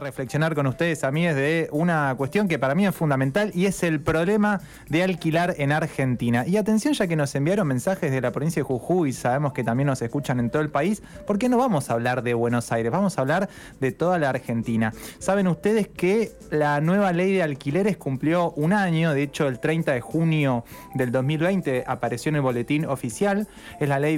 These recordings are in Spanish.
Reflexionar con ustedes, a mí, es de una cuestión que para mí es fundamental y es el problema de alquilar en Argentina. Y atención, ya que nos enviaron mensajes de la provincia de Jujuy sabemos que también nos escuchan en todo el país, ¿por qué no vamos a hablar de Buenos Aires? Vamos a hablar de toda la Argentina. Saben ustedes que la nueva ley de alquileres cumplió un año, de hecho el 30 de junio del 2020 apareció en el boletín oficial, es la ley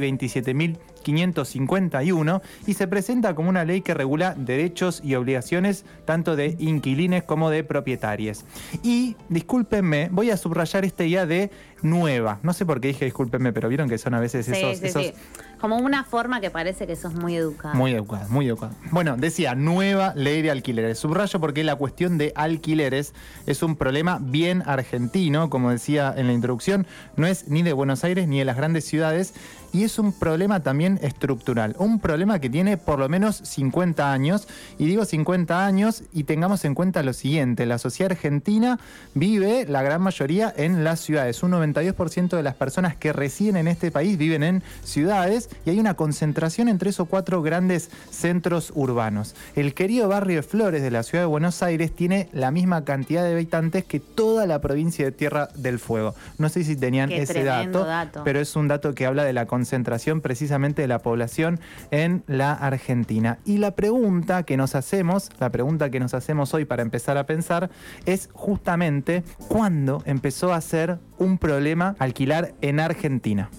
27.551 y se presenta como una ley que regula derechos y obligaciones tanto de inquilines como de propietarios. Y, discúlpenme, voy a subrayar esta idea de nueva. No sé por qué dije discúlpenme, pero vieron que son a veces esos, sí, Como una forma que parece que sos muy educado. Muy educado, muy educado. Bueno, decía, nueva ley de alquileres. Subrayo porque la cuestión de alquileres es un problema bien argentino, como decía en la introducción, no es ni de Buenos Aires ni de las grandes ciudades, y es un problema también estructural, un problema que tiene por lo menos 50 años, y digo 50 años y tengamos en cuenta lo siguiente, la sociedad argentina vive la gran mayoría en las ciudades, un 92% de las personas que residen en este país viven en ciudades y hay una concentración en tres o cuatro grandes centros urbanos. El querido barrio de Flores de la ciudad de Buenos Aires tiene la misma cantidad de habitantes que toda la provincia de Tierra del Fuego. No sé si tenían ese dato, dato, pero es un dato que habla de la concentración precisamente de la población en la Argentina. Y la pregunta que nos hacemos, la pregunta que nos hacemos hoy para empezar a pensar es justamente cuándo empezó a ser un problema alquilar en Argentina.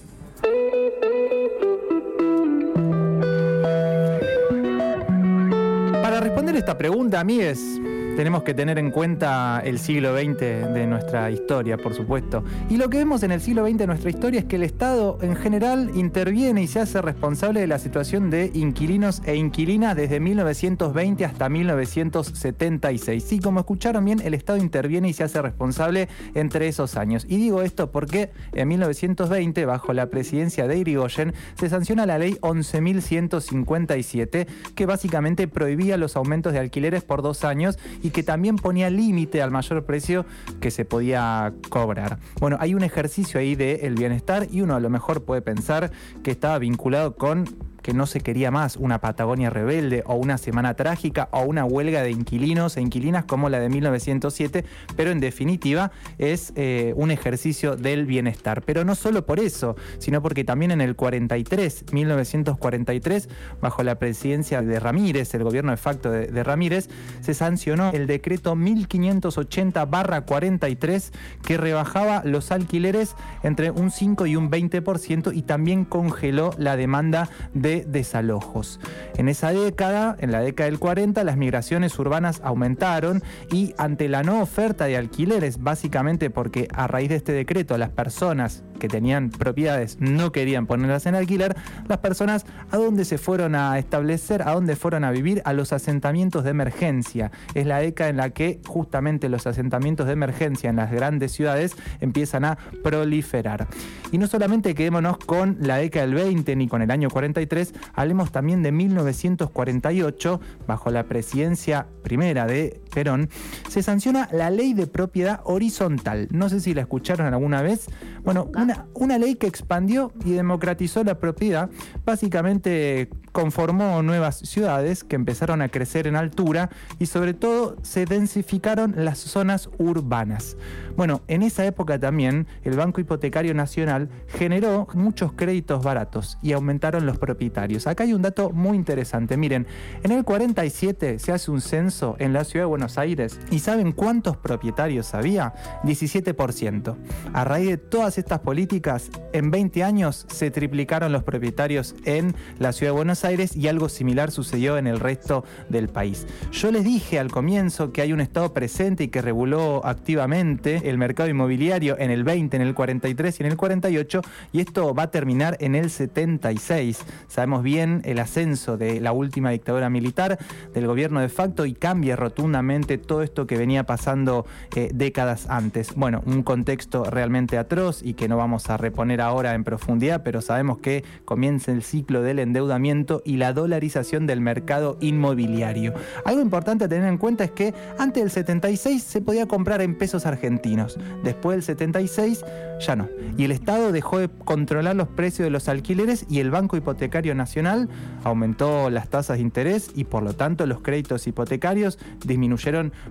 Para responder esta pregunta, amigues, tenemos que tener en cuenta el siglo XX de nuestra historia, por supuesto. Y lo que vemos en el siglo XX de nuestra historia es que el Estado en general interviene y se hace responsable de la situación de inquilinos e inquilinas desde 1920 hasta 1976. Sí, como escucharon bien, el Estado interviene y se hace responsable entre esos años. Y digo esto porque en 1920, bajo la presidencia de Irigoyen, se sanciona la ley 11.157, que básicamente prohibía los aumentos de alquileres por dos años y que también ponía límite al mayor precio que se podía cobrar. Bueno, hay un ejercicio ahí del bienestar y uno a lo mejor puede pensar que estaba vinculado con que no se quería más una Patagonia rebelde o una semana trágica o una huelga de inquilinos e inquilinas como la de 1907, pero en definitiva es eh, un ejercicio del bienestar. Pero no solo por eso, sino porque también en el 43, 1943, bajo la presidencia de Ramírez, el gobierno de facto de, de Ramírez, se sancionó el decreto 1580-43 que rebajaba los alquileres entre un 5 y un 20% y también congeló la demanda de desalojos. En esa década, en la década del 40, las migraciones urbanas aumentaron y ante la no oferta de alquileres, básicamente porque a raíz de este decreto las personas que tenían propiedades no querían ponerlas en alquiler, las personas a dónde se fueron a establecer, a dónde fueron a vivir, a los asentamientos de emergencia. Es la década en la que justamente los asentamientos de emergencia en las grandes ciudades empiezan a proliferar. Y no solamente quedémonos con la década del 20 ni con el año 43, hablemos también de 1948, bajo la presidencia primera de Perón, se sanciona la ley de propiedad horizontal. No sé si la escucharon alguna vez. Bueno, una, una ley que expandió y democratizó la propiedad, básicamente conformó nuevas ciudades que empezaron a crecer en altura y sobre todo se densificaron las zonas urbanas. Bueno, en esa época también el Banco Hipotecario Nacional generó muchos créditos baratos y aumentaron los propietarios. Acá hay un dato muy interesante. Miren, en el 47 se hace un censo en la ciudad de Buenos Aires y ¿saben cuántos propietarios había? 17%. A raíz de todas estas políticas, en 20 años se triplicaron los propietarios en la ciudad de Buenos Aires y algo similar sucedió en el resto del país. Yo les dije al comienzo que hay un Estado presente y que reguló activamente el mercado inmobiliario en el 20, en el 43 y en el 48 y esto va a terminar en el 76. Sabemos bien el ascenso de la última dictadura militar, del gobierno de facto y cambia rotundamente todo esto que venía pasando eh, décadas antes. Bueno, un contexto realmente atroz y que no vamos a reponer ahora en profundidad, pero sabemos que comienza el ciclo del endeudamiento y la dolarización del mercado inmobiliario. Algo importante a tener en cuenta es que antes del 76 se podía comprar en pesos argentinos, después del 76 ya no. Y el Estado dejó de controlar los precios de los alquileres y el Banco Hipotecario Nacional aumentó las tasas de interés y por lo tanto los créditos hipotecarios disminuyeron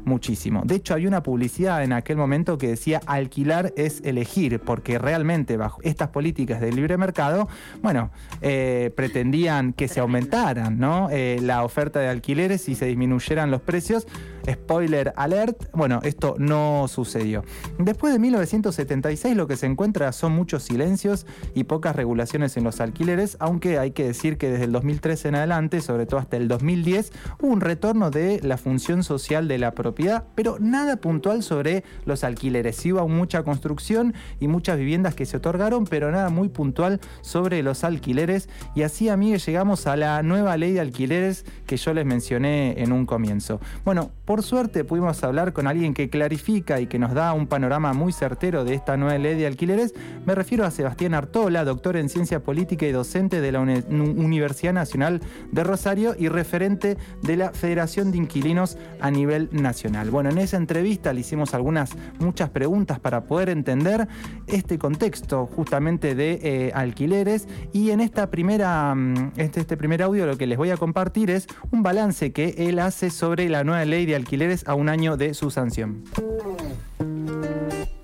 muchísimo. De hecho, había una publicidad en aquel momento que decía alquilar es elegir, porque realmente bajo estas políticas de libre mercado, bueno, eh, pretendían que se aumentaran ¿no? Eh, la oferta de alquileres y se disminuyeran los precios. Spoiler alert, bueno, esto no sucedió. Después de 1976 lo que se encuentra son muchos silencios y pocas regulaciones en los alquileres, aunque hay que decir que desde el 2013 en adelante, sobre todo hasta el 2010, hubo un retorno de la función social de la propiedad, pero nada puntual sobre los alquileres. Sí hubo mucha construcción y muchas viviendas que se otorgaron, pero nada muy puntual sobre los alquileres. Y así, amigos, llegamos a la nueva ley de alquileres que yo les mencioné en un comienzo. Bueno, por suerte pudimos hablar con alguien que clarifica y que nos da un panorama muy certero de esta nueva ley de alquileres. Me refiero a Sebastián Artola, doctor en ciencia política y docente de la Universidad Nacional de Rosario y referente de la Federación de Inquilinos a nacional. Bueno, en esa entrevista le hicimos algunas, muchas preguntas para poder entender este contexto justamente de eh, alquileres y en esta primera, mm, este, este primer audio lo que les voy a compartir es un balance que él hace sobre la nueva ley de alquileres a un año de su sanción.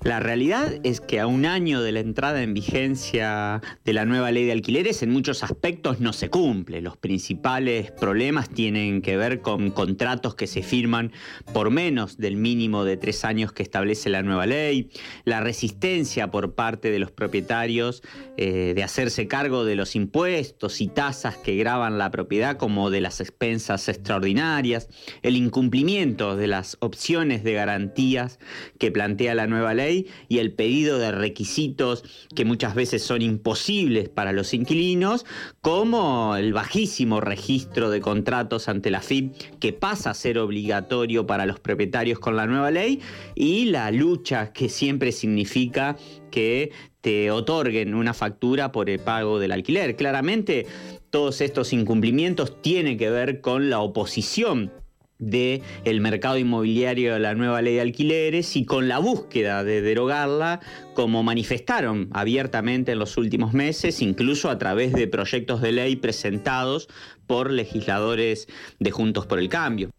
La realidad es que a un año de la entrada en vigencia de la nueva ley de alquileres, en muchos aspectos no se cumple. Los principales problemas tienen que ver con contratos que se firman por menos del mínimo de tres años que establece la nueva ley, la resistencia por parte de los propietarios eh, de hacerse cargo de los impuestos y tasas que graban la propiedad como de las expensas extraordinarias, el incumplimiento de las opciones de garantías que plantea la nueva ley y el pedido de requisitos que muchas veces son imposibles para los inquilinos, como el bajísimo registro de contratos ante la FIP que pasa a ser obligatorio para los propietarios con la nueva ley y la lucha que siempre significa que te otorguen una factura por el pago del alquiler. Claramente todos estos incumplimientos tienen que ver con la oposición del el mercado inmobiliario de la nueva ley de alquileres y con la búsqueda de derogarla, como manifestaron abiertamente en los últimos meses, incluso a través de proyectos de ley presentados por legisladores de Juntos por el Cambio.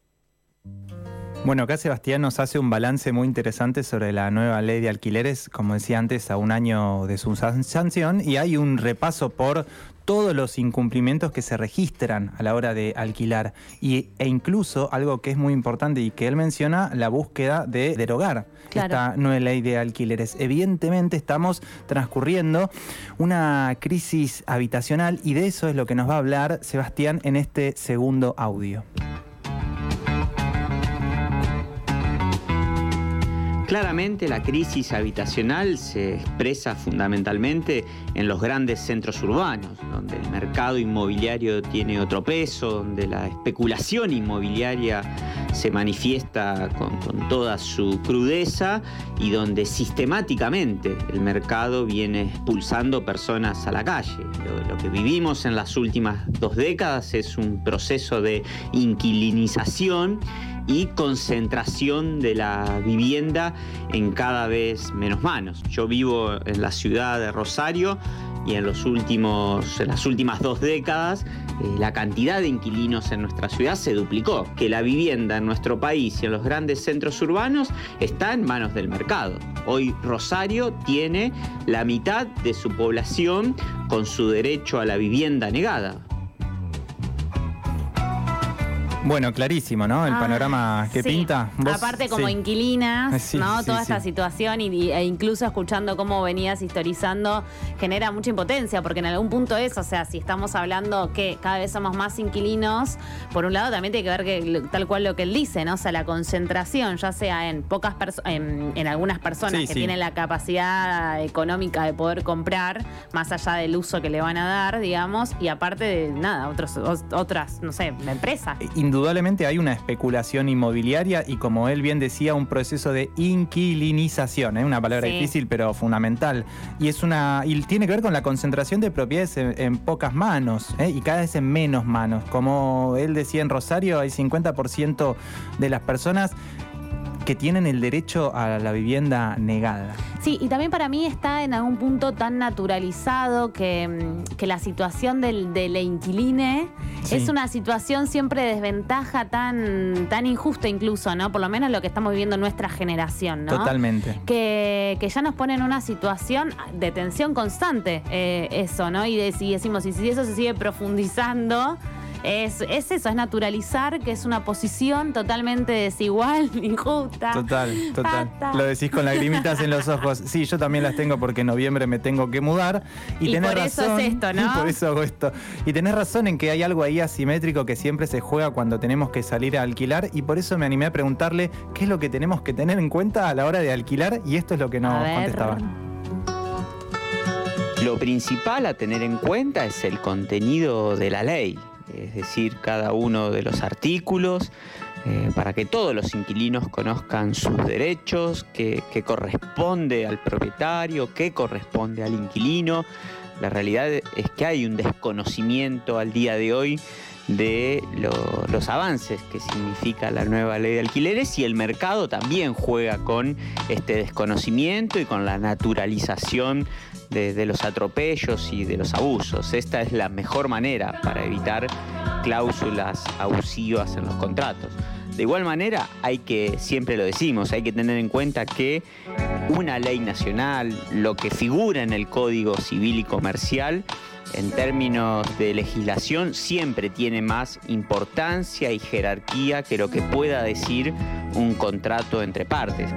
Bueno, acá Sebastián nos hace un balance muy interesante sobre la nueva ley de alquileres, como decía antes, a un año de su sanción, y hay un repaso por todos los incumplimientos que se registran a la hora de alquilar y, e incluso algo que es muy importante y que él menciona, la búsqueda de derogar esta nueva ley de alquileres. Evidentemente estamos transcurriendo una crisis habitacional y de eso es lo que nos va a hablar Sebastián en este segundo audio. Claramente la crisis habitacional se expresa fundamentalmente en los grandes centros urbanos, donde el mercado inmobiliario tiene otro peso, donde la especulación inmobiliaria se manifiesta con, toda su crudeza y donde sistemáticamente el mercado viene expulsando personas a la calle. lo que vivimos en las últimas dos décadas es un proceso de inquilinización y concentración de la vivienda en cada vez menos manos. Yo vivo en la ciudad de Rosario y en, los últimos, en las últimas dos décadas eh, la cantidad de inquilinos en nuestra ciudad se duplicó, que la vivienda en nuestro país y en los grandes centros urbanos está en manos del mercado. Hoy Rosario tiene la mitad de su población con su derecho a la vivienda negada. Bueno, clarísimo, ¿no? El ah, panorama que pinta. Aparte como inquilinas, ¿no? Toda esta situación y, e incluso escuchando cómo venías historizando genera mucha impotencia porque en algún punto es, o sea, si estamos hablando que cada vez somos más inquilinos, por un lado también tiene que ver que tal cual lo que él dice, ¿no? O sea, la concentración, ya sea en pocas personas, en, algunas personas que tienen la capacidad económica de poder comprar, más allá del uso que le van a dar, digamos, y aparte de nada, otros, otras, no sé, empresas. Indudablemente hay una especulación inmobiliaria y como él bien decía, un proceso de inquilinización, ¿eh? una palabra difícil pero fundamental. Y es una y tiene que ver con la concentración de propiedades en, pocas manos ¿eh? y cada vez en menos manos. Como él decía en Rosario, hay 50% de las personas que tienen el derecho a la vivienda negada. Sí, y también para mí está en algún punto tan naturalizado que, mm, la situación del, del inquiline es una situación siempre de desventaja tan, tan injusta incluso, ¿no? Por lo menos lo que estamos viviendo nuestra generación, ¿no? Totalmente. Que, ya nos pone en una situación de tensión constante eh, eso, ¿no? Y, y decimos, y si eso se sigue profundizando es, eso, es naturalizar que es una posición totalmente desigual, injusta. Total, total. Lo decís con lagrimitas en los ojos. Sí, yo también las tengo porque en noviembre me tengo que mudar. Y, y por eso es esto, ¿no? por eso hago esto. Y tenés razón en que hay algo ahí asimétrico que siempre se juega cuando tenemos que salir a alquilar y por eso me animé a preguntarle qué es lo que tenemos que tener en cuenta a la hora de alquilar y esto es lo que nos contestaba. Lo principal a tener en cuenta es el contenido de la ley es decir, cada uno de los artículos, eh, para que todos los inquilinos conozcan sus derechos, qué, corresponde al propietario, qué corresponde al inquilino. La realidad es que hay un desconocimiento al día de hoy de los avances que significa la nueva ley de alquileres y el mercado también juega con este desconocimiento y con la naturalización de, los atropellos y de los abusos. Esta es la mejor manera para evitar cláusulas abusivas en los contratos. De igual manera, hay que, siempre lo decimos, hay que tener en cuenta que una ley nacional, lo que figura en el Código Civil y Comercial, en términos de legislación, siempre tiene más importancia y jerarquía que lo que pueda decir un contrato entre partes.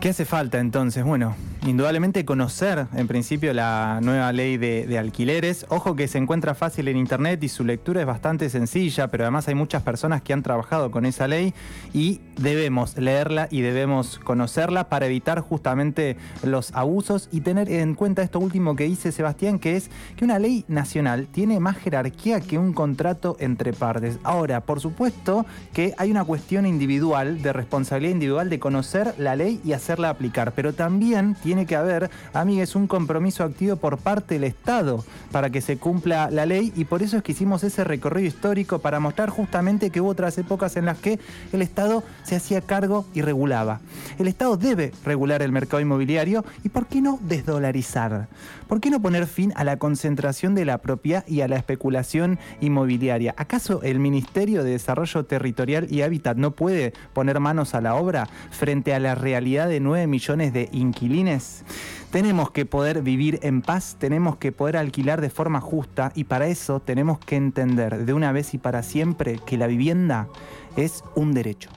¿Qué hace falta entonces? Bueno, indudablemente conocer en principio la nueva ley de, alquileres. Ojo que se encuentra fácil en internet y su lectura es bastante sencilla, pero además hay muchas personas que han trabajado con esa ley y debemos leerla y debemos conocerla para evitar justamente los abusos y tener en cuenta esto último que dice Sebastián, que es que una ley nacional tiene más jerarquía que un contrato entre partes. Ahora, por supuesto que hay una cuestión individual, de responsabilidad individual de conocer la ley y hacerla aplicar, pero también tiene tiene que haber, amigues, un compromiso activo por parte del Estado para que se cumpla la ley y por eso es que hicimos ese recorrido histórico para mostrar justamente que hubo otras épocas en las que el Estado se hacía cargo y regulaba. El Estado debe regular el mercado inmobiliario y ¿por qué no desdolarizar? ¿Por qué no poner fin a la concentración de la propiedad y a la especulación inmobiliaria? ¿Acaso el Ministerio de Desarrollo Territorial y Hábitat no puede poner manos a la obra frente a la realidad de 9 millones de inquilines? Tenemos que poder vivir en paz, tenemos que poder alquilar de forma justa y para eso tenemos que entender de una vez y para siempre que la vivienda es un derecho.